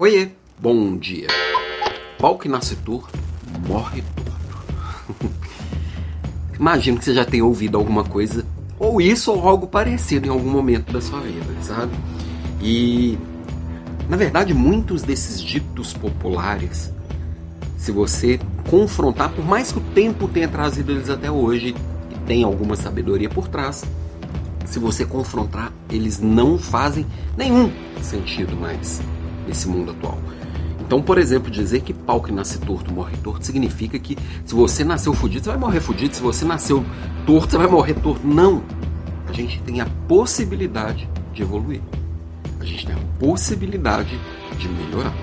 Oiê, bom dia. Pau que nasce torto, morre torto. Imagino que você já tenha ouvido alguma coisa, ou isso ou algo parecido em algum momento da sua vida, sabe? E, na verdade, muitos desses ditos populares, se você confrontar, por mais que o tempo tenha trazido eles até hoje, e tem alguma sabedoria por trás, se você confrontar, eles não fazem nenhum sentido mais nesse mundo atual. Então, por exemplo, dizer que pau que nasce torto morre torto significa que se você nasceu fudido, você vai morrer fudido. Se você nasceu torto, você vai morrer torto. Não! A gente tem a possibilidade de evoluir. A gente tem a possibilidade de melhorar.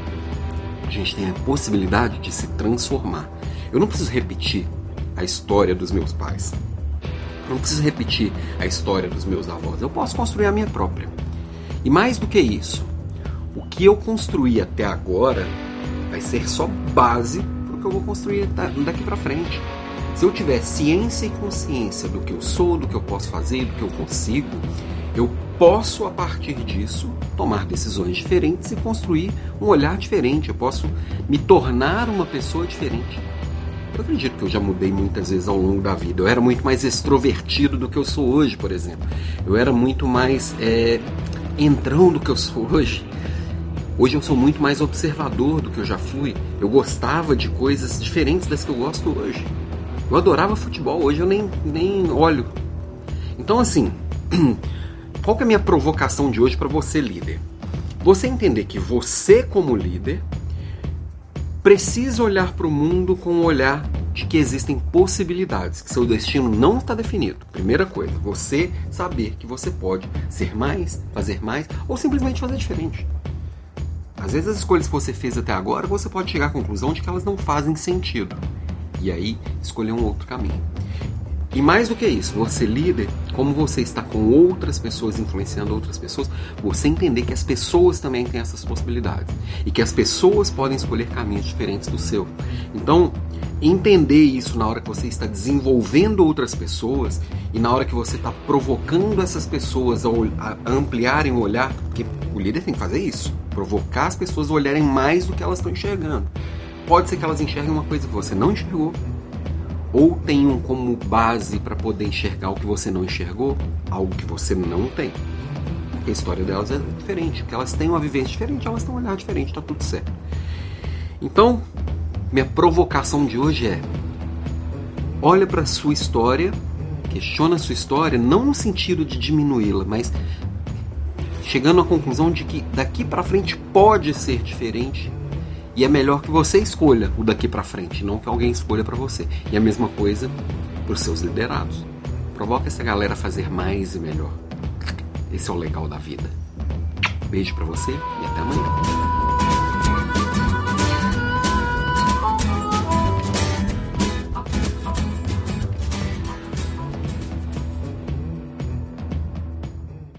A gente tem a possibilidade de se transformar. Eu não preciso repetir a história dos meus pais. Eu não preciso repetir a história dos meus avós. Eu posso construir a minha própria. E mais do que isso, o que eu construí até agora vai ser só base para o que eu vou construir daqui para frente. Se eu tiver ciência e consciência do que eu sou, do que eu posso fazer, do que eu consigo, eu posso a partir disso tomar decisões diferentes e construir um olhar diferente. Eu posso me tornar uma pessoa diferente. Eu acredito que eu já mudei muitas vezes ao longo da vida. Eu era muito mais extrovertido do que eu sou hoje, por exemplo. Eu era muito mais é, entrão do que eu sou hoje. Hoje eu sou muito mais observador do que eu já fui. Eu gostava de coisas diferentes das que eu gosto hoje. Eu adorava futebol, hoje eu nem, nem olho. Então, assim, qual que é a minha provocação de hoje para você, líder? Você entender que você, como líder, precisa olhar para o mundo com o olhar de que existem possibilidades, que seu destino não está definido. Primeira coisa, você saber que você pode ser mais, fazer mais ou simplesmente fazer diferente. Às vezes as escolhas que você fez até agora, você pode chegar à conclusão de que elas não fazem sentido. E aí, escolher um outro caminho. E mais do que isso, você líder, como você está com outras pessoas, influenciando outras pessoas, você entender que as pessoas também têm essas possibilidades. E que as pessoas podem escolher caminhos diferentes do seu. Então, entender isso na hora que você está desenvolvendo outras pessoas e na hora que você está provocando essas pessoas a, ampliarem o olhar, porque o líder tem que fazer isso provocar as pessoas a olharem mais do que elas estão enxergando. Pode ser que elas enxerguem uma coisa que você não enxergou, ou tenham como base para poder enxergar o que você não enxergou, algo que você não tem. a história delas é diferente, porque elas têm uma vivência diferente, elas têm um olhar diferente, está tudo certo. Então, minha provocação de hoje é: olha para sua história, questiona a sua história, não no sentido de diminuí-la, mas chegando à conclusão de que daqui para frente pode ser diferente e é melhor que você escolha o daqui para frente, não que alguém escolha para você. E a mesma coisa para os seus liderados. Provoca essa galera a fazer mais e melhor. Esse é o legal da vida. Beijo para você e até amanhã.